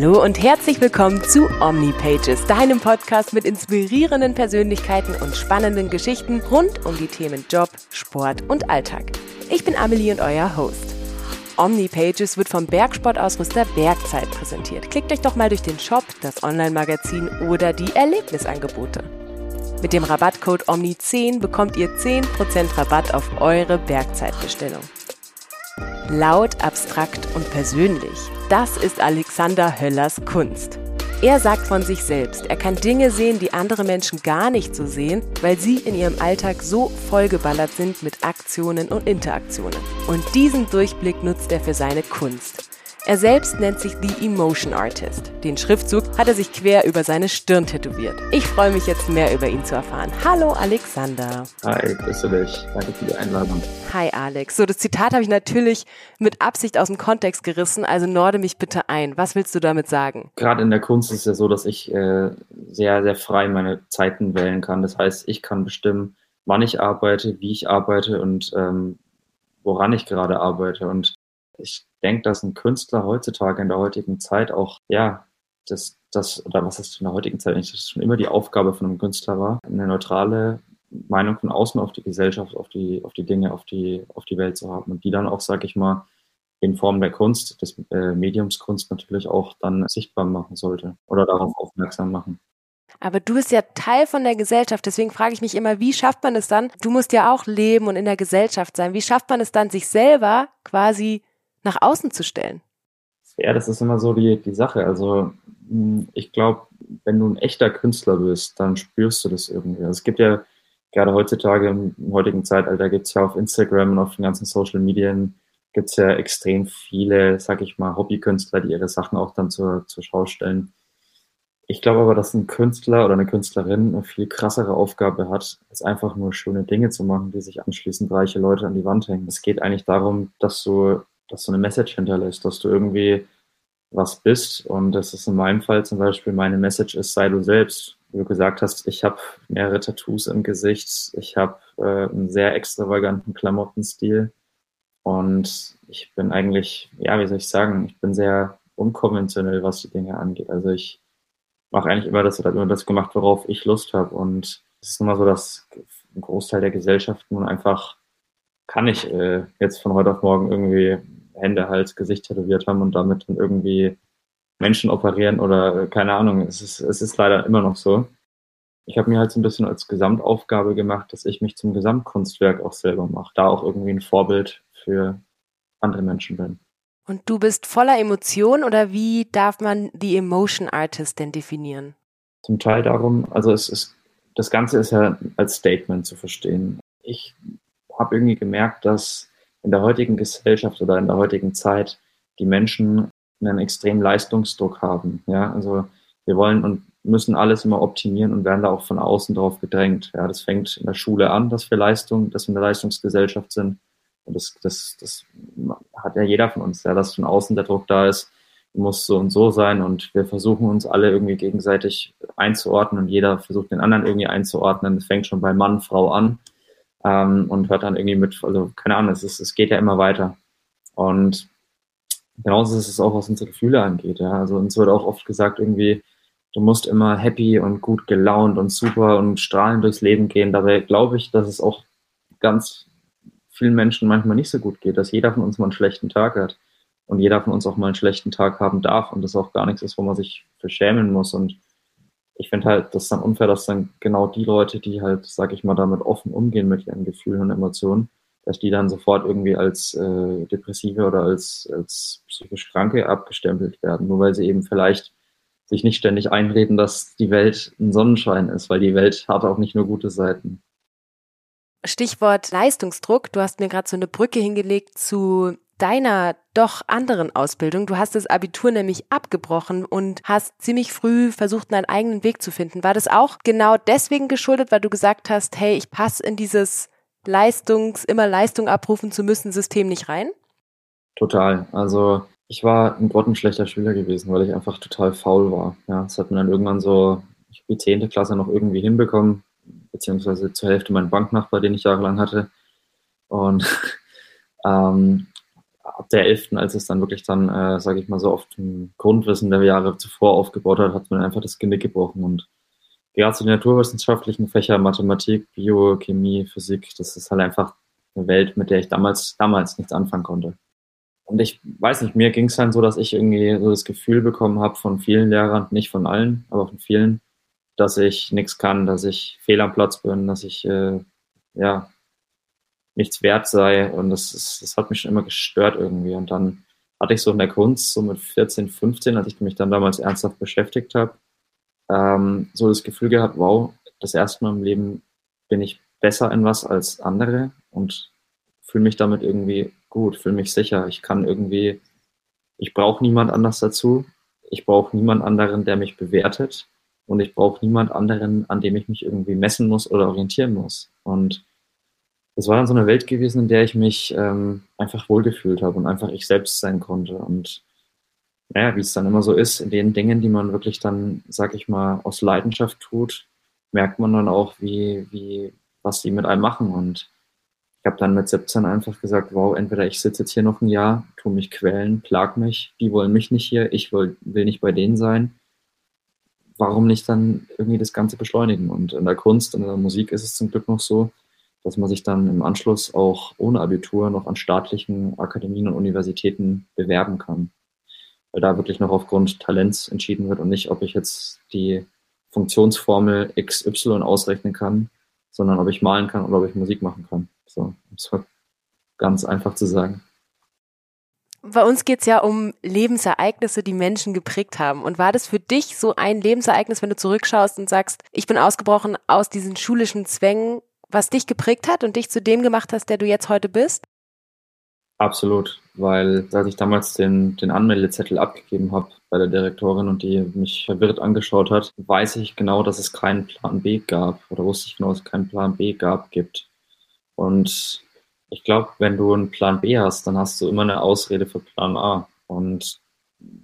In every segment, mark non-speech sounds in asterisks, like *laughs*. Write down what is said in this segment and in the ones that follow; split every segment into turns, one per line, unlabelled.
Hallo und herzlich willkommen zu OmniPages, deinem Podcast mit inspirierenden Persönlichkeiten und spannenden Geschichten rund um die Themen Job, Sport und Alltag. Ich bin Amelie und euer Host. OmniPages wird vom Bergsportausrüster Bergzeit präsentiert. Klickt euch doch mal durch den Shop, das Online-Magazin oder die Erlebnisangebote. Mit dem Rabattcode OMNI10 bekommt ihr 10% Rabatt auf eure Bergzeitbestellung. Laut, abstrakt und persönlich. Das ist Alexander Höllers Kunst. Er sagt von sich selbst, er kann Dinge sehen, die andere Menschen gar nicht so sehen, weil sie in ihrem Alltag so vollgeballert sind mit Aktionen und Interaktionen. Und diesen Durchblick nutzt er für seine Kunst. Er selbst nennt sich The Emotion Artist. Den Schriftzug hat er sich quer über seine Stirn tätowiert. Ich freue mich jetzt mehr über ihn zu erfahren. Hallo Alexander.
Hi, grüße dich. Danke für die Einladung.
Hi Alex. So, das Zitat habe ich natürlich mit Absicht aus dem Kontext gerissen, also norde mich bitte ein. Was willst du damit sagen?
Gerade in der Kunst ist es ja so, dass ich äh, sehr, sehr frei meine Zeiten wählen kann. Das heißt, ich kann bestimmen, wann ich arbeite, wie ich arbeite und ähm, woran ich gerade arbeite. Und ich denke, dass ein Künstler heutzutage in der heutigen Zeit auch, ja, das, das, oder was ist in der heutigen Zeit eigentlich, das schon immer die Aufgabe von einem Künstler war, eine neutrale Meinung von außen auf die Gesellschaft, auf die, auf die Dinge, auf die, auf die Welt zu haben und die dann auch, sag ich mal, in Form der Kunst, des äh, Mediums Kunst natürlich auch dann sichtbar machen sollte oder darauf aufmerksam machen.
Aber du bist ja Teil von der Gesellschaft, deswegen frage ich mich immer, wie schafft man es dann? Du musst ja auch leben und in der Gesellschaft sein. Wie schafft man es dann, sich selber quasi nach außen zu stellen?
Ja, das ist immer so die, die Sache. Also hm, ich glaube, wenn du ein echter Künstler bist, dann spürst du das irgendwie. Also es gibt ja gerade heutzutage im, heutigen Zeitalter gibt es ja auf Instagram und auf den ganzen Social Medien gibt es ja extrem viele, sag ich mal, Hobbykünstler, die ihre Sachen auch dann zur, zur Schau stellen. Ich glaube aber, dass ein Künstler oder eine Künstlerin eine viel krassere Aufgabe hat, als einfach nur schöne Dinge zu machen, die sich anschließend reiche Leute an die Wand hängen. Es geht eigentlich darum, dass du dass du eine Message hinterlässt, dass du irgendwie was bist. Und das ist in meinem Fall zum Beispiel, meine Message ist, sei du selbst. Wie du gesagt hast, ich habe mehrere Tattoos im Gesicht, ich habe äh, einen sehr extravaganten Klamottenstil und ich bin eigentlich, ja, wie soll ich sagen, ich bin sehr unkonventionell, was die Dinge angeht. Also ich mache eigentlich immer das, immer das gemacht, worauf ich Lust habe. Und es ist immer so, dass ein Großteil der Gesellschaft nun einfach kann ich äh, jetzt von heute auf morgen irgendwie Hände, Hals, Gesicht tätowiert haben und damit dann irgendwie Menschen operieren oder äh, keine Ahnung. Es ist, es ist leider immer noch so. Ich habe mir halt so ein bisschen als Gesamtaufgabe gemacht, dass ich mich zum Gesamtkunstwerk auch selber mache, da auch irgendwie ein Vorbild für andere Menschen bin.
Und du bist voller Emotion oder wie darf man die Emotion Artist denn definieren?
Zum Teil darum, also es ist, das Ganze ist ja als Statement zu verstehen. Ich habe irgendwie gemerkt, dass in der heutigen Gesellschaft oder in der heutigen Zeit die Menschen einen extremen Leistungsdruck haben. Ja, also wir wollen und müssen alles immer optimieren und werden da auch von außen drauf gedrängt. Ja, das fängt in der Schule an, dass wir Leistung, dass wir eine Leistungsgesellschaft sind. Und das, das, das hat ja jeder von uns, ja, dass von außen der Druck da ist, muss so und so sein und wir versuchen uns alle irgendwie gegenseitig einzuordnen und jeder versucht den anderen irgendwie einzuordnen. Das fängt schon bei Mann, Frau an ähm, und hört dann irgendwie mit, also keine Ahnung, es, ist, es geht ja immer weiter. Und genauso ist es auch, was unsere Gefühle angeht. Ja? Also uns wird auch oft gesagt, irgendwie, du musst immer happy und gut gelaunt und super und strahlend durchs Leben gehen. Dabei glaube ich, dass es auch ganz vielen Menschen manchmal nicht so gut geht, dass jeder von uns mal einen schlechten Tag hat und jeder von uns auch mal einen schlechten Tag haben darf und das auch gar nichts ist, wo man sich verschämen muss. Und ich finde halt, das ist dann unfair, dass dann genau die Leute, die halt, sag ich mal, damit offen umgehen mit ihren Gefühlen und Emotionen, dass die dann sofort irgendwie als äh, Depressive oder als, als psychisch Kranke abgestempelt werden, nur weil sie eben vielleicht sich nicht ständig einreden, dass die Welt ein Sonnenschein ist, weil die Welt hat auch nicht nur gute Seiten.
Stichwort Leistungsdruck. Du hast mir gerade so eine Brücke hingelegt zu deiner doch anderen Ausbildung. Du hast das Abitur nämlich abgebrochen und hast ziemlich früh versucht, einen eigenen Weg zu finden. War das auch genau deswegen geschuldet, weil du gesagt hast, hey, ich passe in dieses Leistungs, immer Leistung abrufen zu müssen System nicht rein?
Total. Also ich war ein grottenschlechter Schüler gewesen, weil ich einfach total faul war. Ja, das hat mir dann irgendwann so, ich die zehnte Klasse noch irgendwie hinbekommen, beziehungsweise zur Hälfte mein Banknachbar, den ich jahrelang hatte. Und *laughs* ähm, ab der 11., als es dann wirklich dann, äh, sage ich mal so, auf dem Grundwissen der Jahre zuvor aufgebaut hat, hat man einfach das Genick gebrochen. Und gerade zu den naturwissenschaftlichen Fächern, Mathematik, Biochemie, Physik, das ist halt einfach eine Welt, mit der ich damals, damals nichts anfangen konnte. Und ich weiß nicht, mir ging es dann so, dass ich irgendwie so das Gefühl bekommen habe von vielen Lehrern, nicht von allen, aber von vielen, dass ich nichts kann, dass ich fehl am Platz bin, dass ich äh, ja nichts wert sei. Und das, ist, das hat mich schon immer gestört irgendwie. Und dann hatte ich so in der Kunst, so mit 14, 15, als ich mich dann damals ernsthaft beschäftigt habe, ähm, so das Gefühl gehabt, wow, das erste Mal im Leben bin ich besser in was als andere und fühle mich damit irgendwie gut, fühle mich sicher. Ich kann irgendwie, ich brauche niemand anders dazu. Ich brauche niemand anderen, der mich bewertet. Und ich brauche niemand anderen, an dem ich mich irgendwie messen muss oder orientieren muss. Und das war dann so eine Welt gewesen, in der ich mich ähm, einfach wohlgefühlt habe und einfach ich selbst sein konnte. Und naja, wie es dann immer so ist, in den Dingen, die man wirklich dann, sag ich mal, aus Leidenschaft tut, merkt man dann auch, wie, wie, was die mit einem machen. Und ich habe dann mit 17 einfach gesagt, wow, entweder ich sitze jetzt hier noch ein Jahr, tu mich quälen, plag mich, die wollen mich nicht hier, ich will, will nicht bei denen sein. Warum nicht dann irgendwie das Ganze beschleunigen? Und in der Kunst, in der Musik ist es zum Glück noch so, dass man sich dann im Anschluss auch ohne Abitur noch an staatlichen Akademien und Universitäten bewerben kann. Weil da wirklich noch aufgrund Talents entschieden wird und nicht, ob ich jetzt die Funktionsformel XY ausrechnen kann, sondern ob ich malen kann oder ob ich Musik machen kann. So, um es ganz einfach zu sagen.
Bei uns geht es ja um Lebensereignisse, die Menschen geprägt haben. Und war das für dich so ein Lebensereignis, wenn du zurückschaust und sagst, ich bin ausgebrochen aus diesen schulischen Zwängen, was dich geprägt hat und dich zu dem gemacht hast, der du jetzt heute bist?
Absolut, weil als ich damals den, den Anmeldezettel abgegeben habe bei der Direktorin und die mich verwirrt angeschaut hat, weiß ich genau, dass es keinen Plan B gab oder wusste ich genau, dass es keinen Plan B gab, gibt. Und ich glaube, wenn du einen Plan B hast, dann hast du immer eine Ausrede für Plan A. Und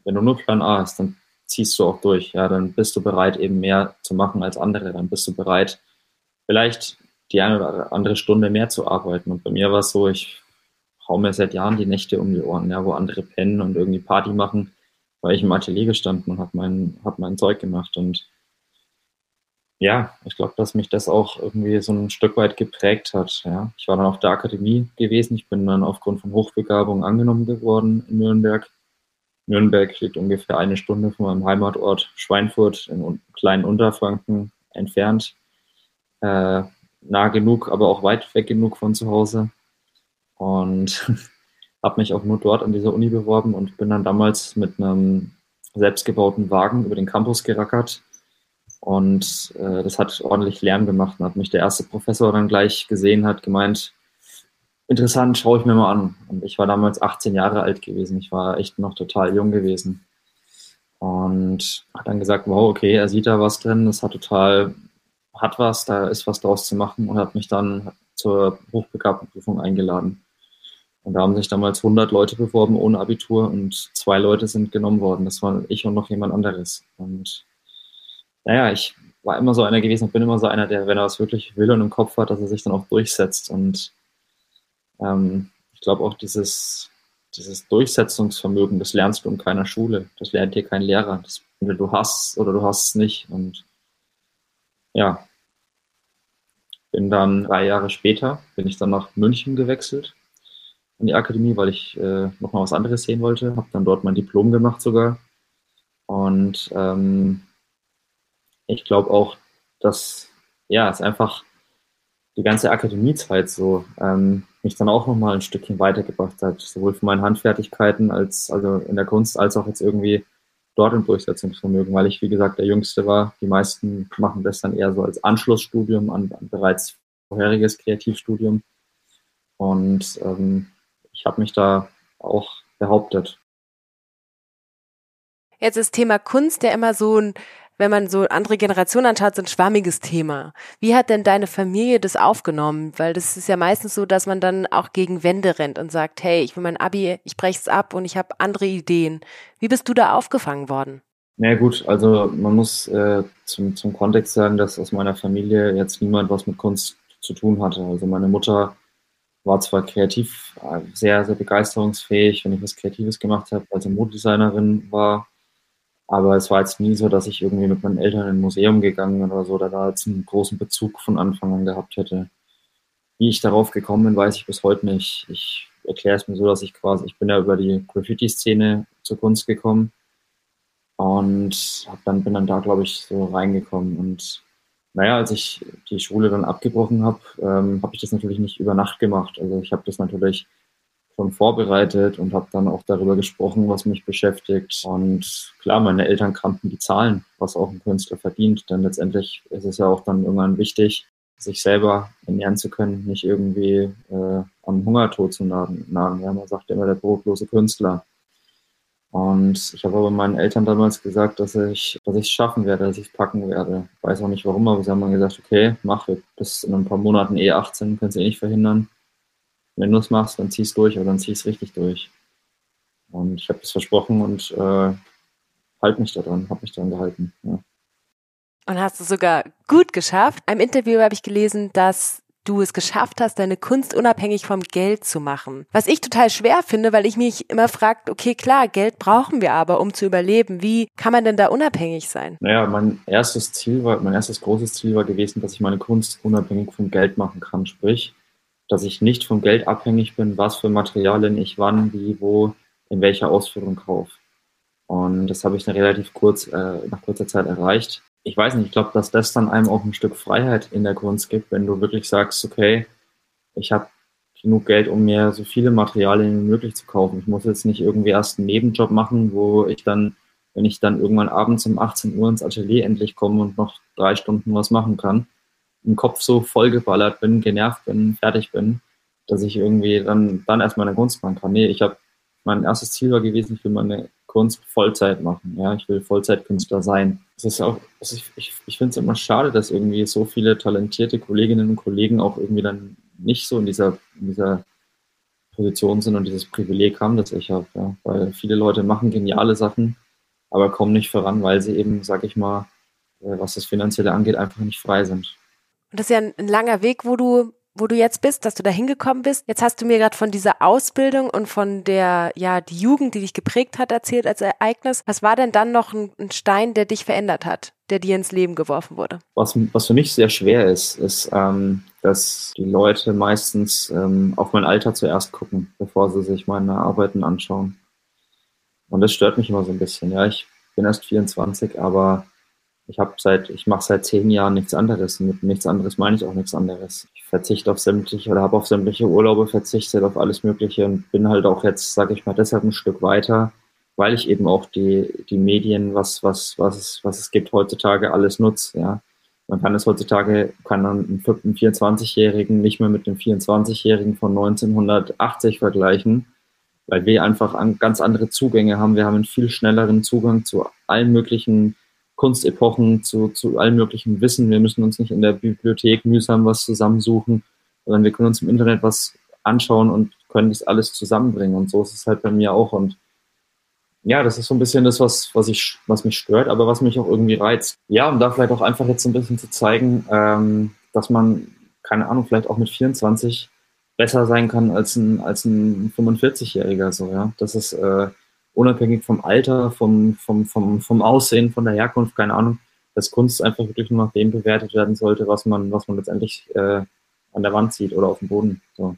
wenn du nur Plan A hast, dann ziehst du auch durch. Ja, dann bist du bereit, eben mehr zu machen als andere. Dann bist du bereit, vielleicht die eine oder andere Stunde mehr zu arbeiten. Und bei mir war es so, ich hau mir seit Jahren die Nächte um die Ohren, ja, wo andere pennen und irgendwie Party machen, weil ich im Atelier gestanden und habe mein, hab mein Zeug gemacht. Und ja, ich glaube, dass mich das auch irgendwie so ein Stück weit geprägt hat. Ja. Ich war dann auf der Akademie gewesen. Ich bin dann aufgrund von Hochbegabung angenommen geworden in Nürnberg. Nürnberg liegt ungefähr eine Stunde von meinem Heimatort Schweinfurt in kleinen Unterfranken entfernt. Äh, nah genug, aber auch weit weg genug von zu Hause. Und *laughs* habe mich auch nur dort an dieser Uni beworben und bin dann damals mit einem selbstgebauten Wagen über den Campus gerackert. Und äh, das hat ordentlich Lärm gemacht. Und hat mich der erste Professor dann gleich gesehen, hat gemeint, interessant, schaue ich mir mal an. Und ich war damals 18 Jahre alt gewesen. Ich war echt noch total jung gewesen. Und hat dann gesagt, wow, okay, er sieht da was drin, das hat total hat was, da ist was draus zu machen und hat mich dann zur Hochbegabtenprüfung eingeladen. Und da haben sich damals 100 Leute beworben ohne Abitur und zwei Leute sind genommen worden. Das waren ich und noch jemand anderes. Und naja, ich war immer so einer gewesen und bin immer so einer, der, wenn er was wirklich will und im Kopf hat, dass er sich dann auch durchsetzt. Und ähm, ich glaube auch dieses, dieses Durchsetzungsvermögen, das lernst du in keiner Schule. Das lernt dir kein Lehrer. Das, du hast oder du hast es nicht. Und ja, bin dann drei Jahre später, bin ich dann nach München gewechselt in die Akademie, weil ich äh, nochmal was anderes sehen wollte. Habe dann dort mein Diplom gemacht sogar. Und ähm, ich glaube auch, dass ja, es einfach die ganze Akademiezeit so ähm, mich dann auch nochmal ein Stückchen weitergebracht hat, sowohl für meine Handfertigkeiten als also in der Kunst als auch jetzt irgendwie dort im Durchsetzungsvermögen, weil ich, wie gesagt, der Jüngste war. Die meisten machen das dann eher so als Anschlussstudium an, an bereits vorheriges Kreativstudium. Und ähm, ich habe mich da auch behauptet.
Jetzt ist Thema Kunst ja immer so ein wenn man so andere Generationen anschaut, so ein schwammiges Thema. Wie hat denn deine Familie das aufgenommen? Weil das ist ja meistens so, dass man dann auch gegen Wände rennt und sagt, hey, ich will mein Abi, ich brech's ab und ich habe andere Ideen. Wie bist du da aufgefangen worden?
Na ja, gut, also man muss äh, zum, zum Kontext sagen, dass aus meiner Familie jetzt niemand was mit Kunst zu tun hatte. Also meine Mutter war zwar kreativ äh, sehr, sehr begeisterungsfähig, wenn ich was Kreatives gemacht habe, als Modedesignerin war, aber es war jetzt nie so, dass ich irgendwie mit meinen Eltern in ein Museum gegangen bin oder so, oder da jetzt einen großen Bezug von Anfang an gehabt hätte. Wie ich darauf gekommen bin, weiß ich bis heute nicht. Ich erkläre es mir so, dass ich quasi, ich bin ja über die Graffiti-Szene zur Kunst gekommen und hab dann, bin dann da, glaube ich, so reingekommen. Und naja, als ich die Schule dann abgebrochen habe, ähm, habe ich das natürlich nicht über Nacht gemacht. Also ich habe das natürlich schon vorbereitet und habe dann auch darüber gesprochen, was mich beschäftigt. Und klar, meine Eltern kannten die Zahlen, was auch ein Künstler verdient. Denn letztendlich ist es ja auch dann irgendwann wichtig, sich selber ernähren zu können, nicht irgendwie äh, am Hungertod zu nagen. Ja, man sagt immer der brotlose Künstler. Und ich habe aber meinen Eltern damals gesagt, dass ich dass ich es schaffen werde, dass ich es packen werde. Weiß auch nicht warum, aber sie haben dann gesagt, okay, mach, bis in ein paar Monaten eh 18, kannst du eh nicht verhindern. Wenn du es machst, dann zieh's durch, aber dann zieh's richtig durch. Und ich habe das versprochen und äh, halt mich daran, habe mich daran gehalten. Ja.
Und hast du sogar gut geschafft. Im Interview habe ich gelesen, dass du es geschafft hast, deine Kunst unabhängig vom Geld zu machen. Was ich total schwer finde, weil ich mich immer fragt, okay, klar, Geld brauchen wir aber, um zu überleben. Wie kann man denn da unabhängig sein?
Naja, mein erstes Ziel war, mein erstes großes Ziel war gewesen, dass ich meine Kunst unabhängig vom Geld machen kann. Sprich, dass ich nicht vom Geld abhängig bin, was für Materialien ich wann, wie, wo, in welcher Ausführung kaufe. Und das habe ich relativ kurz, äh, nach kurzer Zeit erreicht ich weiß nicht, ich glaube, dass das dann einem auch ein Stück Freiheit in der Kunst gibt, wenn du wirklich sagst, okay, ich habe genug Geld, um mir so viele Materialien wie möglich zu kaufen. Ich muss jetzt nicht irgendwie erst einen Nebenjob machen, wo ich dann, wenn ich dann irgendwann abends um 18 Uhr ins Atelier endlich komme und noch drei Stunden was machen kann, im Kopf so vollgeballert bin, genervt bin, fertig bin, dass ich irgendwie dann, dann erst meine Kunst machen kann. Nee, ich habe, mein erstes Ziel war gewesen, ich will meine Kunst Vollzeit machen. Ja, ich will Vollzeitkünstler sein. Es ist auch, also ich, ich, ich finde es immer schade, dass irgendwie so viele talentierte Kolleginnen und Kollegen auch irgendwie dann nicht so in dieser, in dieser Position sind und dieses Privileg haben, das ich habe. Ja. Weil viele Leute machen geniale Sachen, aber kommen nicht voran, weil sie eben, sag ich mal, äh, was das Finanzielle angeht, einfach nicht frei sind.
Und das ist ja ein, ein langer Weg, wo du wo du jetzt bist, dass du da hingekommen bist. Jetzt hast du mir gerade von dieser Ausbildung und von der, ja, die Jugend, die dich geprägt hat, erzählt als Ereignis. Was war denn dann noch ein, ein Stein, der dich verändert hat, der dir ins Leben geworfen wurde?
Was, was für mich sehr schwer ist, ist, ähm, dass die Leute meistens ähm, auf mein Alter zuerst gucken, bevor sie sich meine Arbeiten anschauen. Und das stört mich immer so ein bisschen. Ja, ich bin erst 24, aber ich habe seit, ich mache seit zehn Jahren nichts anderes. Mit nichts anderes meine ich auch nichts anderes. Ich verzichte auf sämtliche oder habe auf sämtliche Urlaube verzichtet, auf alles Mögliche und bin halt auch jetzt, sage ich mal, deshalb ein Stück weiter, weil ich eben auch die, die Medien, was, was, was, es, was es gibt heutzutage, alles nutze. Ja. Man kann es heutzutage, kann man einen 24-Jährigen nicht mehr mit dem 24-Jährigen von 1980 vergleichen, weil wir einfach ganz andere Zugänge haben. Wir haben einen viel schnelleren Zugang zu allen möglichen Kunstepochen, zu, zu allem möglichen Wissen. Wir müssen uns nicht in der Bibliothek mühsam was zusammensuchen, sondern wir können uns im Internet was anschauen und können das alles zusammenbringen. Und so ist es halt bei mir auch. Und ja, das ist so ein bisschen das, was, was, ich, was mich stört, aber was mich auch irgendwie reizt. Ja, um da vielleicht auch einfach jetzt so ein bisschen zu zeigen, ähm, dass man, keine Ahnung, vielleicht auch mit 24 besser sein kann als ein, als ein 45-Jähriger. So, ja. Das ist, äh, unabhängig vom Alter, vom, vom, vom, vom Aussehen, von der Herkunft, keine Ahnung, dass Kunst einfach wirklich nur nach dem bewertet werden sollte, was man, was man letztendlich äh, an der Wand sieht oder auf dem Boden. So.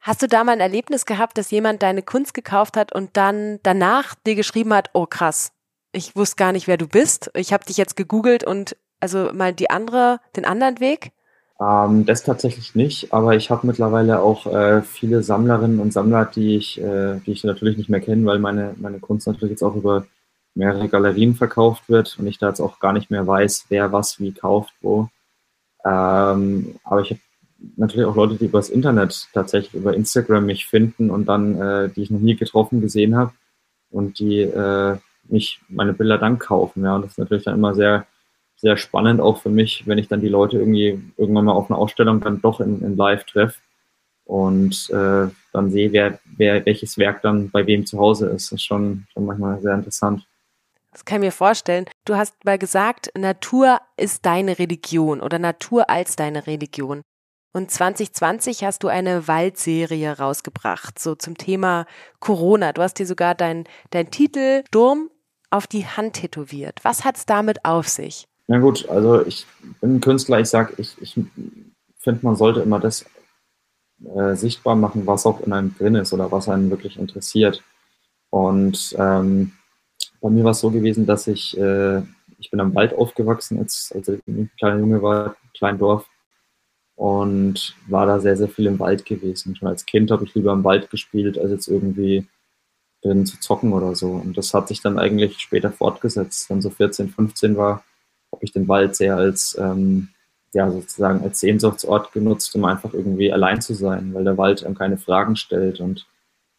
Hast du da mal ein Erlebnis gehabt, dass jemand deine Kunst gekauft hat und dann danach dir geschrieben hat, oh krass, ich wusste gar nicht, wer du bist. Ich habe dich jetzt gegoogelt und also mal die andere, den anderen Weg?
Ähm, das tatsächlich nicht, aber ich habe mittlerweile auch äh, viele Sammlerinnen und Sammler, die ich, äh, die ich natürlich nicht mehr kenne, weil meine, meine Kunst natürlich jetzt auch über mehrere Galerien verkauft wird und ich da jetzt auch gar nicht mehr weiß, wer was wie kauft, wo. Ähm, aber ich habe natürlich auch Leute, die übers Internet tatsächlich über Instagram mich finden und dann, äh, die ich noch nie getroffen gesehen habe und die äh, mich meine Bilder dann kaufen. Ja, und das ist natürlich dann immer sehr sehr spannend auch für mich, wenn ich dann die Leute irgendwie irgendwann mal auf einer Ausstellung dann doch in, in Live treffe und äh, dann sehe, wer, wer welches Werk dann bei wem zu Hause ist. Das ist schon, schon manchmal sehr interessant.
Das kann ich mir vorstellen. Du hast mal gesagt, Natur ist deine Religion oder Natur als deine Religion. Und 2020 hast du eine Waldserie rausgebracht, so zum Thema Corona. Du hast dir sogar dein, dein Titel Sturm auf die Hand tätowiert. Was hat es damit auf sich?
Na gut, also ich bin ein Künstler, ich sage, ich, ich finde, man sollte immer das äh, sichtbar machen, was auch in einem drin ist oder was einen wirklich interessiert. Und ähm, bei mir war es so gewesen, dass ich, äh, ich bin am Wald aufgewachsen, als, als ich ein kleiner Junge war, klein Dorf und war da sehr, sehr viel im Wald gewesen. Schon als Kind habe ich lieber im Wald gespielt, als jetzt irgendwie drin zu zocken oder so. Und das hat sich dann eigentlich später fortgesetzt. Wenn so 14, 15 war, habe ich den Wald sehr als, ähm, ja, sozusagen als Sehnsuchtsort genutzt, um einfach irgendwie allein zu sein, weil der Wald einem keine Fragen stellt und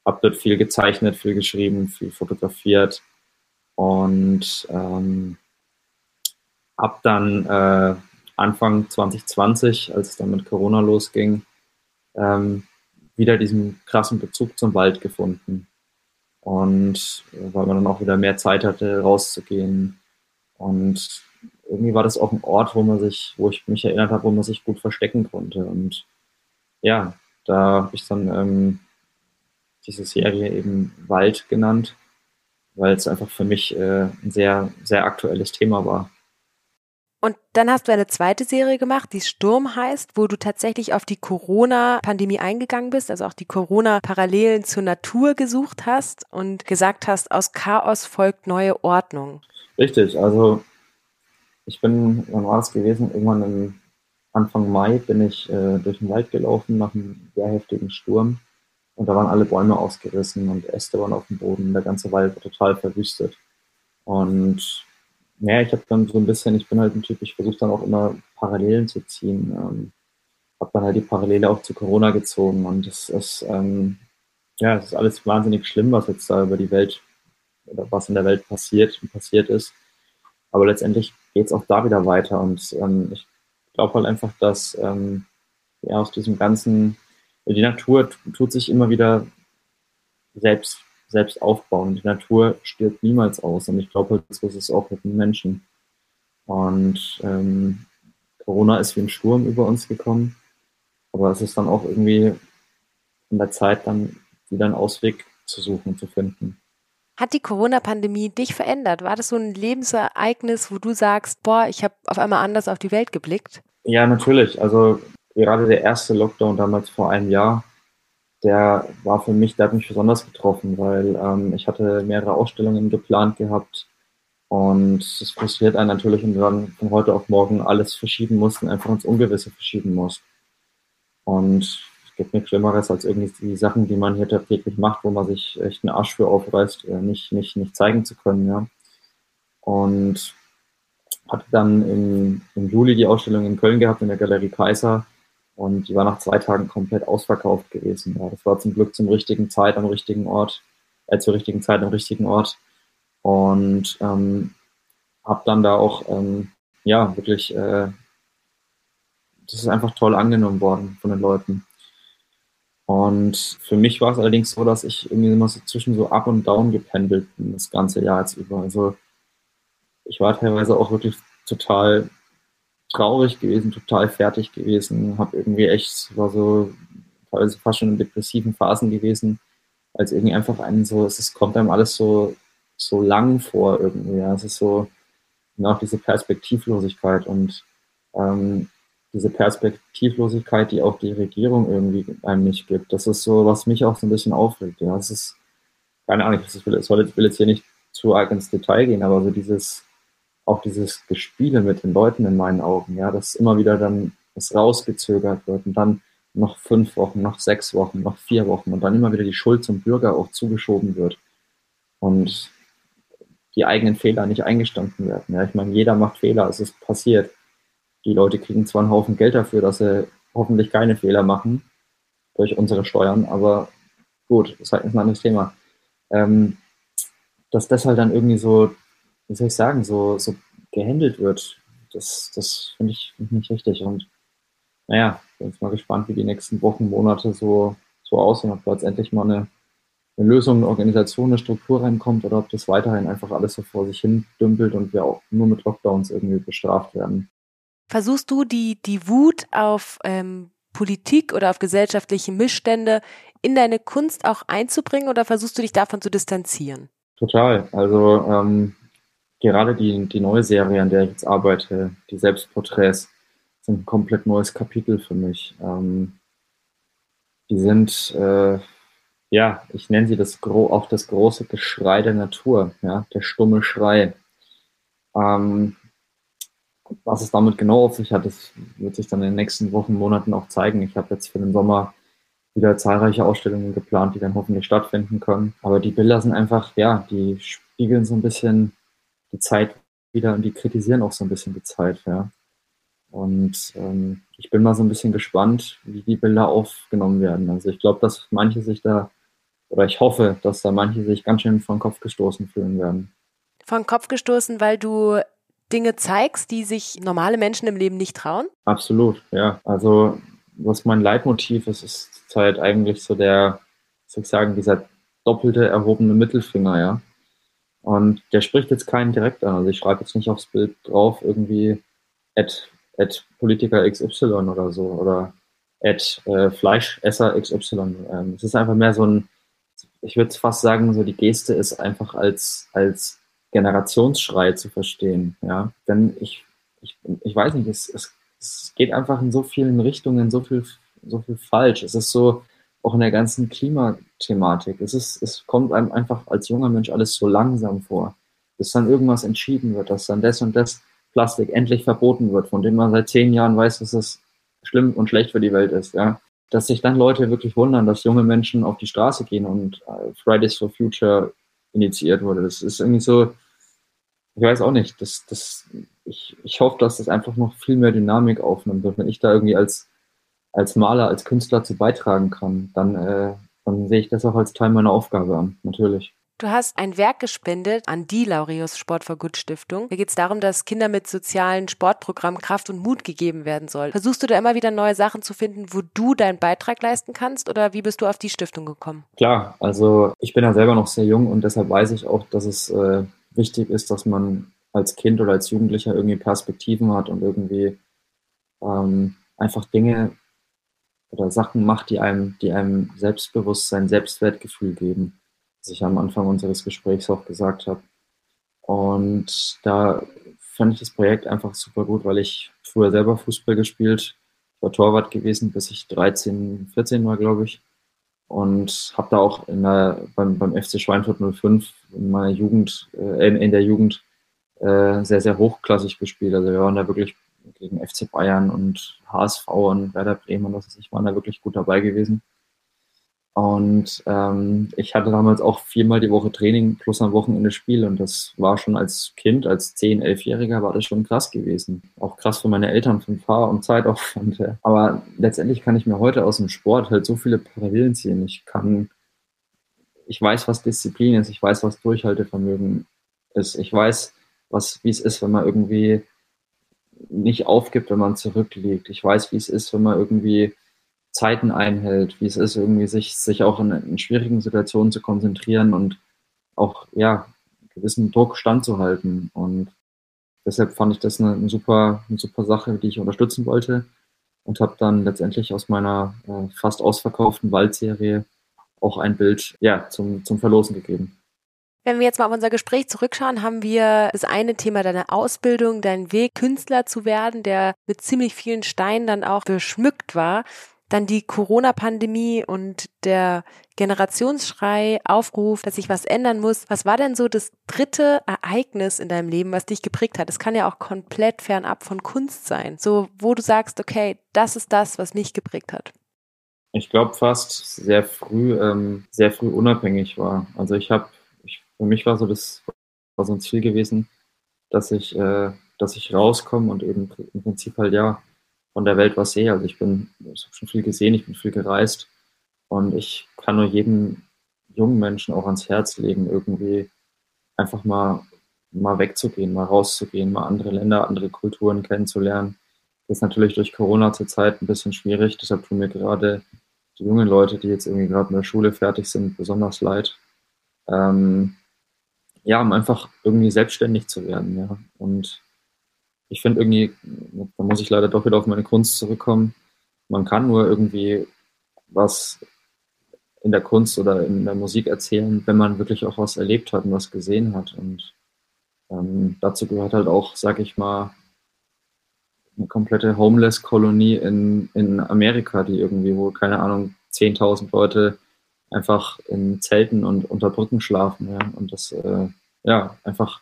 habe dort viel gezeichnet, viel geschrieben, viel fotografiert und ähm, habe dann äh, Anfang 2020, als es dann mit Corona losging, ähm, wieder diesen krassen Bezug zum Wald gefunden. Und äh, weil man dann auch wieder mehr Zeit hatte, rauszugehen. Und irgendwie war das auch ein Ort, wo man sich, wo ich mich erinnert habe, wo man sich gut verstecken konnte. Und ja, da habe ich dann ähm, diese Serie eben Wald genannt, weil es einfach für mich äh, ein sehr, sehr aktuelles Thema war.
Und dann hast du eine zweite Serie gemacht, die Sturm heißt, wo du tatsächlich auf die Corona-Pandemie eingegangen bist, also auch die Corona-Parallelen zur Natur gesucht hast und gesagt hast, aus Chaos folgt neue Ordnung.
Richtig, also ich bin, wann war das gewesen? Irgendwann im Anfang Mai bin ich äh, durch den Wald gelaufen nach einem sehr heftigen Sturm und da waren alle Bäume ausgerissen und Äste waren auf dem Boden, der ganze Wald war total verwüstet. Und ja, ich habe dann so ein bisschen, ich bin halt ein Typ, ich versuche dann auch immer Parallelen zu ziehen. Ähm, habe dann halt die Parallele auch zu Corona gezogen und das ist, ähm, ja, es ist alles wahnsinnig schlimm, was jetzt da über die Welt oder was in der Welt passiert und passiert ist. Aber letztendlich geht es auch da wieder weiter und ähm, ich glaube halt einfach, dass ähm, ja, aus diesem ganzen, die Natur tut sich immer wieder selbst selbst aufbauen. Die Natur stirbt niemals aus. Und ich glaube, halt, so ist es auch mit den Menschen. Und ähm, Corona ist wie ein Sturm über uns gekommen. Aber es ist dann auch irgendwie in der Zeit dann wieder einen Ausweg zu suchen, zu finden.
Hat die Corona-Pandemie dich verändert? War das so ein Lebensereignis, wo du sagst, boah, ich habe auf einmal anders auf die Welt geblickt?
Ja, natürlich. Also gerade der erste Lockdown damals vor einem Jahr, der war für mich, der hat mich besonders getroffen, weil ähm, ich hatte mehrere Ausstellungen geplant gehabt und es frustriert einen natürlich, wenn du dann von heute auf morgen alles verschieben musst und einfach ins Ungewisse verschieben musst. Und gibt nichts Schlimmeres als irgendwie die Sachen, die man hier tagtäglich macht, wo man sich echt einen Arsch für aufreißt, äh, nicht, nicht, nicht zeigen zu können, ja. Und hatte dann im, im Juli die Ausstellung in Köln gehabt in der Galerie Kaiser und die war nach zwei Tagen komplett ausverkauft gewesen. Ja, das war zum Glück zum richtigen Zeit am richtigen Ort, äh, zur richtigen Zeit am richtigen Ort. Und ähm, habe dann da auch, ähm, ja, wirklich, äh, das ist einfach toll angenommen worden von den Leuten. Und für mich war es allerdings so, dass ich irgendwie immer so zwischen so up und down gependelt bin, das ganze Jahr jetzt über. Also ich war teilweise auch wirklich total traurig gewesen, total fertig gewesen, habe irgendwie echt, war so teilweise fast schon in depressiven Phasen gewesen, als irgendwie einfach einen so, es kommt einem alles so, so lang vor irgendwie, ja, es ist so, auch diese Perspektivlosigkeit und ähm, diese Perspektivlosigkeit, die auch die Regierung irgendwie einem nicht gibt, das ist so, was mich auch so ein bisschen aufregt, ja, es ist, keine Ahnung, ich will, ich will jetzt hier nicht zu arg ins Detail gehen, aber so dieses, auch dieses Gespiele mit den Leuten in meinen Augen, ja, dass immer wieder dann es rausgezögert wird und dann noch fünf Wochen, noch sechs Wochen, noch vier Wochen und dann immer wieder die Schuld zum Bürger auch zugeschoben wird und die eigenen Fehler nicht eingestanden werden. Ja, ich meine, jeder macht Fehler, es ist passiert. Die Leute kriegen zwar einen Haufen Geld dafür, dass sie hoffentlich keine Fehler machen durch unsere Steuern, aber gut, das ist halt ein anderes Thema. Ähm, dass das halt dann irgendwie so wie soll ich sagen, so, so gehandelt wird. Das, das finde ich nicht richtig. Und naja, bin jetzt mal gespannt, wie die nächsten Wochen, Monate so, so aussehen, ob da jetzt endlich mal eine, eine Lösung, eine Organisation, eine Struktur reinkommt oder ob das weiterhin einfach alles so vor sich hin dümpelt und wir auch nur mit Lockdowns irgendwie bestraft werden.
Versuchst du die, die Wut auf ähm, Politik oder auf gesellschaftliche Missstände in deine Kunst auch einzubringen oder versuchst du dich davon zu distanzieren?
Total. Also ähm, gerade die, die neue Serie, an der ich jetzt arbeite, die Selbstporträts, sind ein komplett neues Kapitel für mich. Ähm, die sind, äh, ja, ich nenne sie das auch das große Geschrei der Natur, ja, der stumme Schrei. Ähm, was es damit genau auf sich hat, das wird sich dann in den nächsten Wochen, Monaten auch zeigen. Ich habe jetzt für den Sommer wieder zahlreiche Ausstellungen geplant, die dann hoffentlich stattfinden können. Aber die Bilder sind einfach, ja, die spiegeln so ein bisschen die Zeit wieder und die kritisieren auch so ein bisschen die Zeit, ja. Und ähm, ich bin mal so ein bisschen gespannt, wie die Bilder aufgenommen werden. Also ich glaube, dass manche sich da, oder ich hoffe, dass da manche sich ganz schön von Kopf gestoßen fühlen werden.
Von Kopf gestoßen, weil du Dinge zeigst, die sich normale Menschen im Leben nicht trauen?
Absolut, ja. Also was mein Leitmotiv ist, ist halt eigentlich so der, soll ich sagen, dieser doppelte erhobene Mittelfinger, ja. Und der spricht jetzt keinen direkt an. Also ich schreibe jetzt nicht aufs Bild drauf irgendwie at, at Politiker XY oder so oder at äh, Fleischesser XY. Ähm, es ist einfach mehr so ein, ich würde fast sagen, so die Geste ist einfach als, als Generationsschrei zu verstehen. Ja, denn ich, ich, ich weiß nicht, es, es, es geht einfach in so vielen Richtungen, so viel, so viel falsch. Es ist so, auch in der ganzen Klimathematik. Es ist, es kommt einem einfach als junger Mensch alles so langsam vor, bis dann irgendwas entschieden wird, dass dann das und das Plastik endlich verboten wird, von dem man seit zehn Jahren weiß, dass es schlimm und schlecht für die Welt ist, ja. Dass sich dann Leute wirklich wundern, dass junge Menschen auf die Straße gehen und äh, Fridays for Future initiiert wurde. Das ist irgendwie so, ich weiß auch nicht, das, das, ich, ich hoffe, dass das einfach noch viel mehr Dynamik aufnimmt. Und wenn ich da irgendwie als, als Maler, als Künstler zu beitragen kann, dann, äh, dann sehe ich das auch als Teil meiner Aufgabe an, natürlich.
Du hast ein Werk gespendet an die Laureus Sport for Good Stiftung. Da geht es darum, dass Kinder mit sozialen Sportprogrammen Kraft und Mut gegeben werden soll. Versuchst du da immer wieder neue Sachen zu finden, wo du deinen Beitrag leisten kannst oder wie bist du auf die Stiftung gekommen?
Klar, also ich bin ja selber noch sehr jung und deshalb weiß ich auch, dass es äh, wichtig ist, dass man als Kind oder als Jugendlicher irgendwie Perspektiven hat und irgendwie ähm, einfach Dinge oder Sachen macht, die einem, die einem Selbstbewusstsein, Selbstwertgefühl geben, was ich am Anfang unseres Gesprächs auch gesagt habe. Und da fand ich das Projekt einfach super gut, weil ich früher selber Fußball gespielt, war Torwart gewesen, bis ich 13, 14 war, glaube ich und habe da auch in der, beim, beim FC Schweinfurt 05 in meiner Jugend, äh, in der Jugend äh, sehr, sehr hochklassig gespielt. Also wir waren da wirklich gegen FC Bayern und HSV und Werder Bremen und was weiß ich, waren da wirklich gut dabei gewesen. Und ähm, ich hatte damals auch viermal die Woche Training plus am Wochenende Spiel und das war schon als Kind, als 10-, 11-Jähriger war das schon krass gewesen. Auch krass für meine Eltern von Fahr- und Zeitaufwand. Ja. Aber letztendlich kann ich mir heute aus dem Sport halt so viele Parallelen ziehen. Ich kann, ich weiß, was Disziplin ist, ich weiß, was Durchhaltevermögen ist, ich weiß, was, wie es ist, wenn man irgendwie nicht aufgibt, wenn man zurückliegt. Ich weiß, wie es ist, wenn man irgendwie Zeiten einhält, wie es ist, irgendwie sich, sich auch in, in schwierigen Situationen zu konzentrieren und auch, ja, gewissen Druck standzuhalten. Und deshalb fand ich das eine, eine super, eine super Sache, die ich unterstützen wollte und habe dann letztendlich aus meiner äh, fast ausverkauften Waldserie auch ein Bild ja, zum, zum Verlosen gegeben.
Wenn wir jetzt mal auf unser Gespräch zurückschauen, haben wir das eine Thema deine Ausbildung, dein Weg, Künstler zu werden, der mit ziemlich vielen Steinen dann auch beschmückt war. Dann die Corona-Pandemie und der Generationsschrei, Aufruf, dass sich was ändern muss. Was war denn so das dritte Ereignis in deinem Leben, was dich geprägt hat? Es kann ja auch komplett fernab von Kunst sein. So, wo du sagst, okay, das ist das, was mich geprägt hat.
Ich glaube fast sehr früh, ähm, sehr früh unabhängig war. Also ich habe, für mich war so das war so ein Ziel gewesen, dass ich, äh, dass ich rauskomme und eben im Prinzip halt ja von der Welt was sehe. Also ich bin, ich habe schon viel gesehen, ich bin viel gereist und ich kann nur jedem jungen Menschen auch ans Herz legen, irgendwie einfach mal, mal wegzugehen, mal rauszugehen, mal andere Länder, andere Kulturen kennenzulernen. Das ist natürlich durch Corona zurzeit ein bisschen schwierig, deshalb tun mir gerade die jungen Leute, die jetzt irgendwie gerade in der Schule fertig sind, besonders leid. Ähm, ja, um einfach irgendwie selbstständig zu werden, ja. Und ich finde irgendwie, da muss ich leider doch wieder auf meine Kunst zurückkommen, man kann nur irgendwie was in der Kunst oder in der Musik erzählen, wenn man wirklich auch was erlebt hat und was gesehen hat. Und ähm, dazu gehört halt auch, sag ich mal, eine komplette Homeless-Kolonie in, in Amerika, die irgendwie, wo, keine Ahnung, 10.000 Leute einfach in Zelten und unter Brücken schlafen, ja, und das, äh, ja, einfach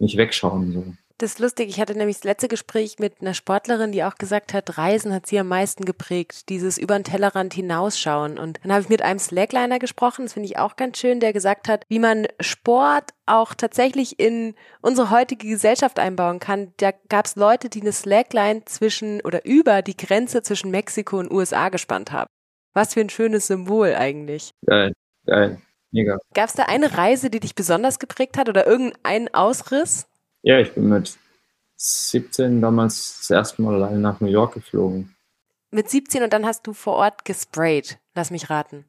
nicht wegschauen, so.
Das ist lustig. Ich hatte nämlich das letzte Gespräch mit einer Sportlerin, die auch gesagt hat, Reisen hat sie am meisten geprägt, dieses über den Tellerrand hinausschauen. Und dann habe ich mit einem Slackliner gesprochen, das finde ich auch ganz schön, der gesagt hat, wie man Sport auch tatsächlich in unsere heutige Gesellschaft einbauen kann. Da gab es Leute, die eine Slackline zwischen oder über die Grenze zwischen Mexiko und USA gespannt haben. Was für ein schönes Symbol eigentlich.
Geil, geil, mega.
Gab es da eine Reise, die dich besonders geprägt hat oder irgendeinen Ausriss?
Ja, ich bin mit 17 damals das erste Mal allein nach New York geflogen.
Mit 17 und dann hast du vor Ort gesprayt. Lass mich raten.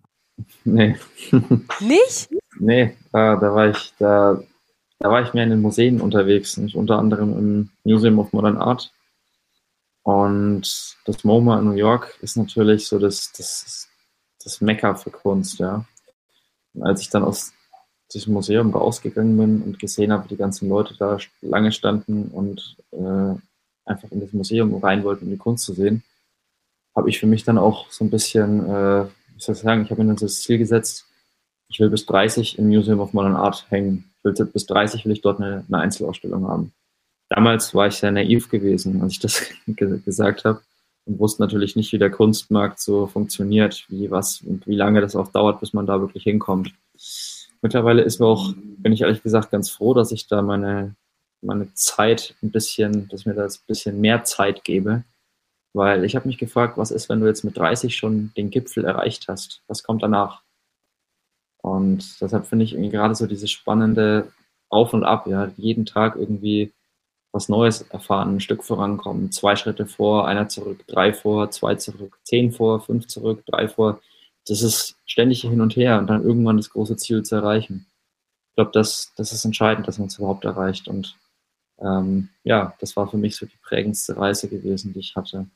Nee. *laughs* *laughs*
Nicht?
nee, äh, da war ich, da, da war ich mehr in den Museen unterwegs, nicht unter anderem im Museum of Modern Art. Und das MoMA in New York ist natürlich so das, das, das Mekka für Kunst, ja. Und als ich dann aus diesem Museum rausgegangen bin und gesehen habe, die ganzen Leute da lange standen und äh, einfach in das Museum rein wollten, um die Kunst zu sehen, habe ich für mich dann auch so ein bisschen, äh, wie soll ich sagen, ich habe mir dann das Ziel gesetzt, ich will bis 30 im Museum of Modern Art hängen. Ich will, bis 30 will ich dort eine, eine Einzelausstellung haben. Damals war ich sehr naiv gewesen, als ich das *laughs* gesagt habe und wusste natürlich nicht, wie der Kunstmarkt so funktioniert, wie was und wie lange das auch dauert, bis man da wirklich hinkommt. Mittlerweile ist mir auch, bin ich ehrlich gesagt ganz froh, dass ich da meine, meine Zeit ein bisschen, dass mir das ein bisschen mehr Zeit gebe. Weil ich habe mich gefragt, was ist, wenn du jetzt mit 30 schon den Gipfel erreicht hast? Was kommt danach? Und deshalb finde ich irgendwie gerade so dieses spannende Auf und Ab, ja, jeden Tag irgendwie was Neues erfahren, ein Stück vorankommen, zwei Schritte vor, einer zurück, drei vor, zwei zurück, zehn vor, fünf zurück, drei vor das ist ständig hin und her und dann irgendwann das große Ziel zu erreichen. Ich glaube, das, das ist entscheidend, dass man es überhaupt erreicht. Und ähm, ja, das war für mich so die prägendste Reise gewesen, die ich hatte.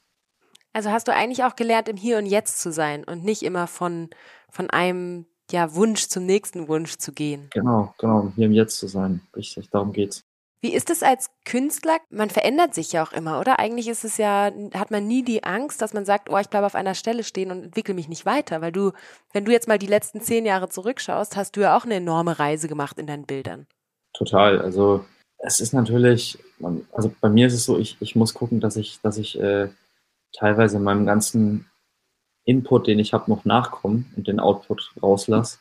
Also hast du eigentlich auch gelernt, im Hier und Jetzt zu sein und nicht immer von, von einem ja, Wunsch zum nächsten Wunsch zu gehen.
Genau, genau, im Hier und Jetzt zu sein. Richtig, darum geht's.
Wie ist es als Künstler? Man verändert sich ja auch immer, oder? Eigentlich ist es ja, hat man nie die Angst, dass man sagt, oh, ich bleibe auf einer Stelle stehen und entwickle mich nicht weiter. Weil du, wenn du jetzt mal die letzten zehn Jahre zurückschaust, hast du ja auch eine enorme Reise gemacht in deinen Bildern.
Total. Also es ist natürlich, also bei mir ist es so, ich, ich muss gucken, dass ich, dass ich äh, teilweise meinem ganzen Input, den ich habe, noch nachkomme und den Output rauslasse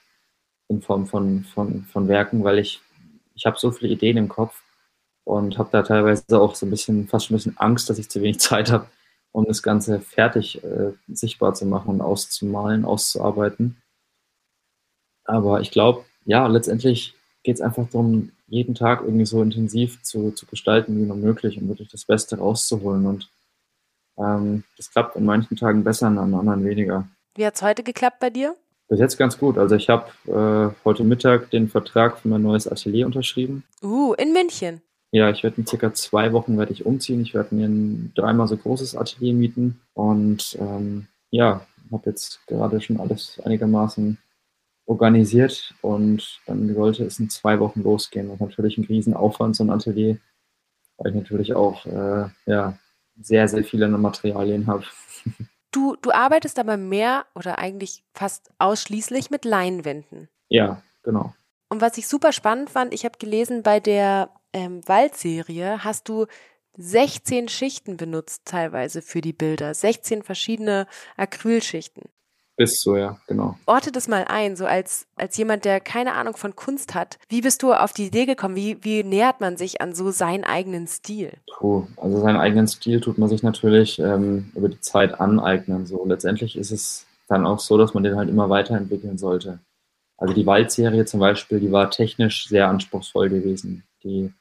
in Form von, von, von Werken, weil ich, ich habe so viele Ideen im Kopf und habe da teilweise auch so ein bisschen, fast schon ein bisschen Angst, dass ich zu wenig Zeit habe, um das Ganze fertig äh, sichtbar zu machen und auszumalen, auszuarbeiten. Aber ich glaube, ja, letztendlich geht es einfach darum, jeden Tag irgendwie so intensiv zu, zu gestalten wie nur möglich und wirklich das Beste rauszuholen. Und ähm, das klappt an manchen Tagen besser, an anderen weniger.
Wie hat es heute geklappt bei dir?
Bis jetzt ganz gut. Also ich habe äh, heute Mittag den Vertrag für mein neues Atelier unterschrieben.
Uh, in München.
Ja, ich werde in circa zwei Wochen werde ich umziehen. Ich werde mir ein dreimal so großes Atelier mieten und ähm, ja, habe jetzt gerade schon alles einigermaßen organisiert und dann sollte es in zwei Wochen losgehen. Und natürlich ein Riesenaufwand, so ein Atelier, weil ich natürlich auch äh, ja, sehr, sehr viele Materialien habe. *laughs*
Du, du arbeitest aber mehr oder eigentlich fast ausschließlich mit Leinwänden.
Ja, genau.
Und was ich super spannend fand, ich habe gelesen, bei der ähm, Waldserie hast du 16 Schichten benutzt, teilweise für die Bilder. 16 verschiedene Acrylschichten.
Bist so, ja, genau.
Orte das mal ein, so als, als jemand, der keine Ahnung von Kunst hat. Wie bist du auf die Idee gekommen? Wie, wie nähert man sich an so seinen eigenen Stil?
Puh, also seinen eigenen Stil tut man sich natürlich ähm, über die Zeit aneignen. So letztendlich ist es dann auch so, dass man den halt immer weiterentwickeln sollte. Also die Waldserie zum Beispiel, die war technisch sehr anspruchsvoll gewesen. Die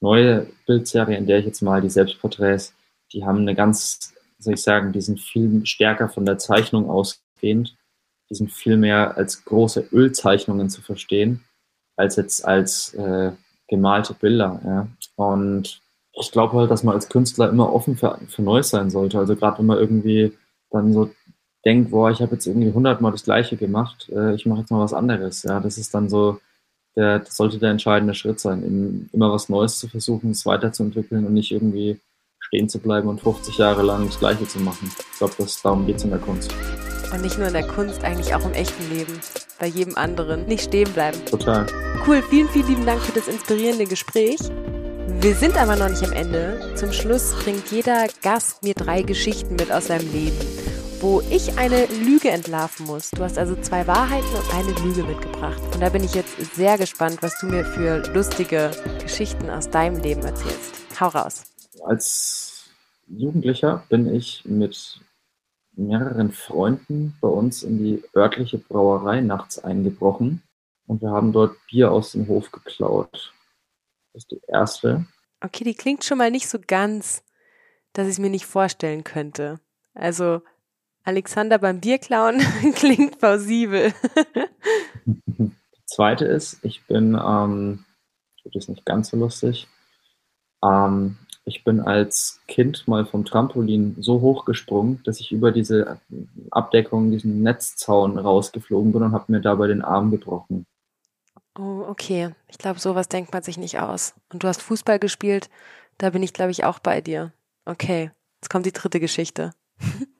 neue Bildserie, in der ich jetzt mal die Selbstporträts, die haben eine ganz, soll ich sagen, die sind viel stärker von der Zeichnung ausgehend. Die sind viel mehr als große Ölzeichnungen zu verstehen, als jetzt als äh, gemalte Bilder. Ja. Und ich glaube halt, dass man als Künstler immer offen für, für Neues sein sollte. Also gerade wenn man irgendwie dann so denkt, boah, ich habe jetzt irgendwie hundertmal das Gleiche gemacht, äh, ich mache jetzt mal was anderes. Ja, das ist dann so, der, das sollte der entscheidende Schritt sein, immer was Neues zu versuchen, es weiterzuentwickeln und nicht irgendwie stehen zu bleiben und 50 Jahre lang das Gleiche zu machen. Ich glaube, darum geht es in der Kunst.
Und nicht nur in der Kunst, eigentlich auch im echten Leben. Bei jedem anderen. Nicht stehen bleiben.
Total.
Cool, vielen, vielen lieben Dank für das inspirierende Gespräch. Wir sind aber noch nicht am Ende. Zum Schluss bringt jeder Gast mir drei Geschichten mit aus seinem Leben, wo ich eine Lüge entlarven muss. Du hast also zwei Wahrheiten und eine Lüge mitgebracht. Und da bin ich jetzt sehr gespannt, was du mir für lustige Geschichten aus deinem Leben erzählst. Hau raus.
Als Jugendlicher bin ich mit mehreren Freunden bei uns in die örtliche Brauerei nachts eingebrochen und wir haben dort Bier aus dem Hof geklaut. Das ist die erste.
Okay, die klingt schon mal nicht so ganz, dass ich es mir nicht vorstellen könnte. Also Alexander beim Bierklauen *laughs* klingt plausibel.
die zweite ist, ich bin, ähm, das ist nicht ganz so lustig, ähm, ich bin als Kind mal vom Trampolin so hoch gesprungen, dass ich über diese Abdeckung, diesen Netzzaun rausgeflogen bin und habe mir dabei den Arm gebrochen.
Oh, okay. Ich glaube, sowas denkt man sich nicht aus. Und du hast Fußball gespielt, da bin ich, glaube ich, auch bei dir. Okay, jetzt kommt die dritte Geschichte. *laughs*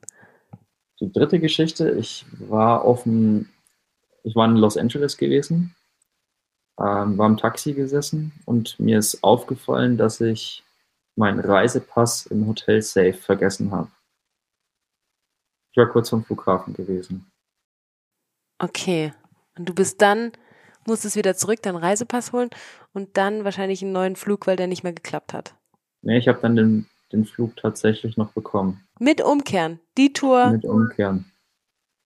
die dritte Geschichte, ich war auf dem, ich war in Los Angeles gewesen, ähm, war im Taxi gesessen und mir ist aufgefallen, dass ich meinen Reisepass im Hotel Safe vergessen habe. Ich war kurz vom Flughafen gewesen.
Okay. Und du bist dann, musstest wieder zurück, deinen Reisepass holen und dann wahrscheinlich einen neuen Flug, weil der nicht mehr geklappt hat.
Nee, ich habe dann den, den Flug tatsächlich noch bekommen.
Mit Umkehren. Die Tour.
Mit Umkehren.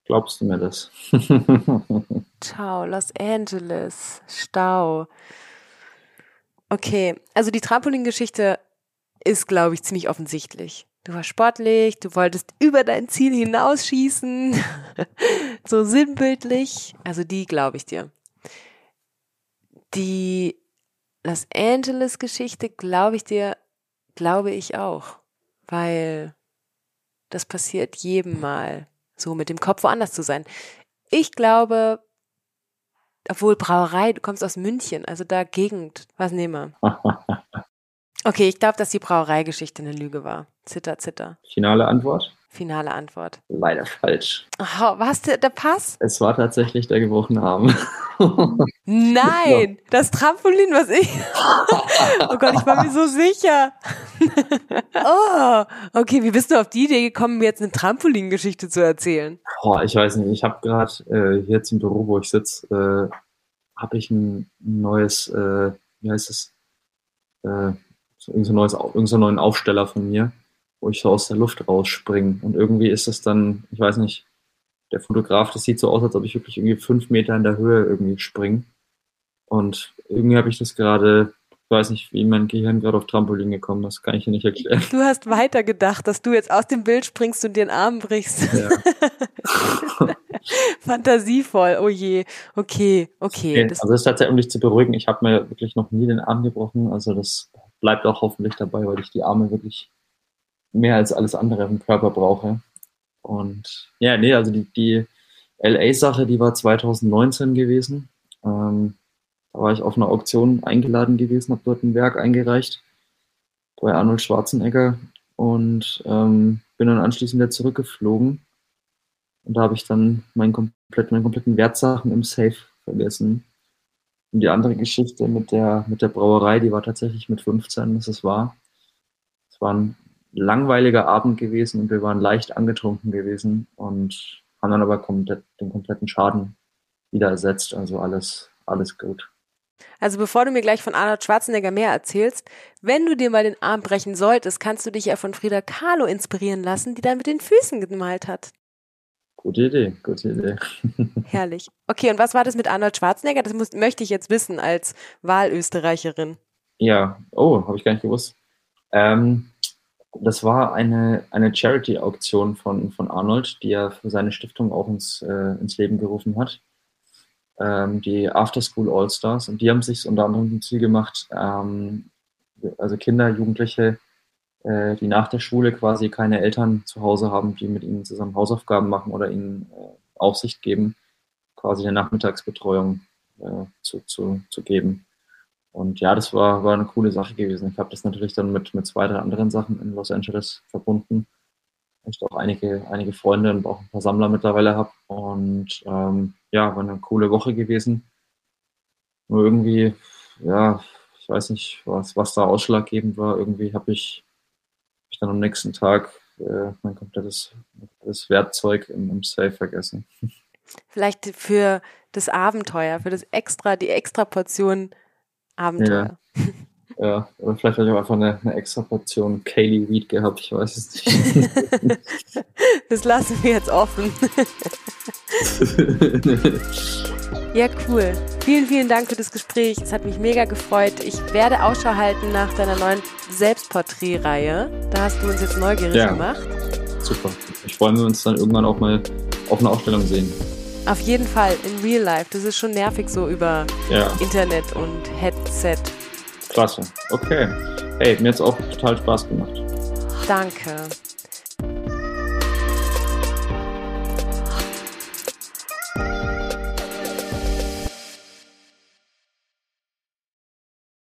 Glaubst du mir das? *laughs*
Ciao, Los Angeles. Stau. Okay, also die Trampolin-Geschichte ist, glaube ich, ziemlich offensichtlich. Du warst sportlich, du wolltest über dein Ziel hinausschießen. *laughs* so sinnbildlich. Also die glaube ich dir. Die Los Angeles Geschichte glaube ich dir, glaube ich auch. Weil das passiert jedem Mal, so mit dem Kopf woanders zu sein. Ich glaube, obwohl Brauerei, du kommst aus München, also da Gegend, was nehmen wir? *laughs* Okay, ich glaube, dass die Brauereigeschichte eine Lüge war. Zitter, zitter.
Finale Antwort?
Finale Antwort.
Leider falsch.
Oh, was der, der Pass?
Es war tatsächlich der gebrochene Arm. *laughs*
Nein, das Trampolin, was ich. *laughs* oh Gott, ich war mir so sicher. *laughs* oh, okay, wie bist du auf die Idee gekommen, mir jetzt eine Trampolin-Geschichte zu erzählen?
Boah, ich weiß nicht. Ich habe gerade äh, hier zum Büro, wo ich sitze, äh, habe ich ein neues, äh, wie heißt es? Äh, so irgendeinen neuen Aufsteller von mir, wo ich so aus der Luft rausspringe. Und irgendwie ist es dann, ich weiß nicht, der Fotograf, das sieht so aus, als ob ich wirklich irgendwie fünf Meter in der Höhe irgendwie springe. Und irgendwie habe ich das gerade, ich weiß nicht, wie mein Gehirn gerade auf Trampolin gekommen ist, kann ich dir nicht erklären.
Du hast weitergedacht, dass du jetzt aus dem Bild springst und dir den Arm brichst. Ja. *laughs* Fantasievoll, oh je. Okay, okay.
okay also das ist tatsächlich, um dich zu beruhigen, ich habe mir wirklich noch nie den Arm gebrochen. Also das bleibt auch hoffentlich dabei, weil ich die Arme wirklich mehr als alles andere im Körper brauche. Und ja, nee, also die, die LA-Sache, die war 2019 gewesen. Ähm, da war ich auf einer Auktion eingeladen gewesen, habe dort ein Werk eingereicht bei Arnold Schwarzenegger und ähm, bin dann anschließend wieder zurückgeflogen. Und da habe ich dann mein komplett, meine kompletten Wertsachen im Safe vergessen. Und die andere Geschichte mit der, mit der Brauerei, die war tatsächlich mit 15, das ist wahr. Es war ein langweiliger Abend gewesen und wir waren leicht angetrunken gewesen und haben dann aber komplett, den kompletten Schaden wieder ersetzt. Also alles, alles gut.
Also bevor du mir gleich von Arnold Schwarzenegger mehr erzählst, wenn du dir mal den Arm brechen solltest, kannst du dich ja von Frida Kahlo inspirieren lassen, die dann mit den Füßen gemalt hat.
Gute Idee, gute Idee. *laughs*
Herrlich. Okay, und was war das mit Arnold Schwarzenegger? Das muss, möchte ich jetzt wissen als Wahlösterreicherin.
Ja, oh, habe ich gar nicht gewusst. Ähm, das war eine, eine Charity-Auktion von, von Arnold, die er für seine Stiftung auch ins, äh, ins Leben gerufen hat. Ähm, die After School All-Stars. Und die haben sich unter anderem zum Ziel gemacht, ähm, also Kinder, Jugendliche äh, die nach der Schule quasi keine Eltern zu Hause haben, die mit ihnen zusammen Hausaufgaben machen oder ihnen äh, Aufsicht geben, quasi eine Nachmittagsbetreuung äh, zu, zu, zu geben. Und ja, das war, war eine coole Sache gewesen. Ich habe das natürlich dann mit, mit zwei, drei anderen Sachen in Los Angeles verbunden. Ich auch einige, einige Freunde und auch ein paar Sammler mittlerweile habe. Und ähm, ja, war eine coole Woche gewesen. Nur irgendwie, ja, ich weiß nicht, was, was da ausschlaggebend war. Irgendwie habe ich, hab ich dann am nächsten Tag äh, mein komplettes, komplettes Werkzeug im, im Safe vergessen. *laughs*
Vielleicht für das Abenteuer, für das extra, die extra Portion Abenteuer.
Ja. ja. oder vielleicht habe ich auch einfach eine, eine extra Portion Kaylee Weed gehabt, ich weiß es nicht. *laughs*
das lassen wir jetzt offen. *laughs* ja, cool. Vielen, vielen Dank für das Gespräch. Es hat mich mega gefreut. Ich werde Ausschau halten nach deiner neuen Selbstporträtreihe. Da hast du uns jetzt neugierig ja. gemacht.
Super. Ich freue mich, wenn wir uns dann irgendwann auch mal auf einer Ausstellung sehen.
Auf jeden Fall, in real life. Das ist schon nervig so über ja. Internet und Headset.
Klasse. Okay. Hey, mir hat es auch total Spaß gemacht.
Danke.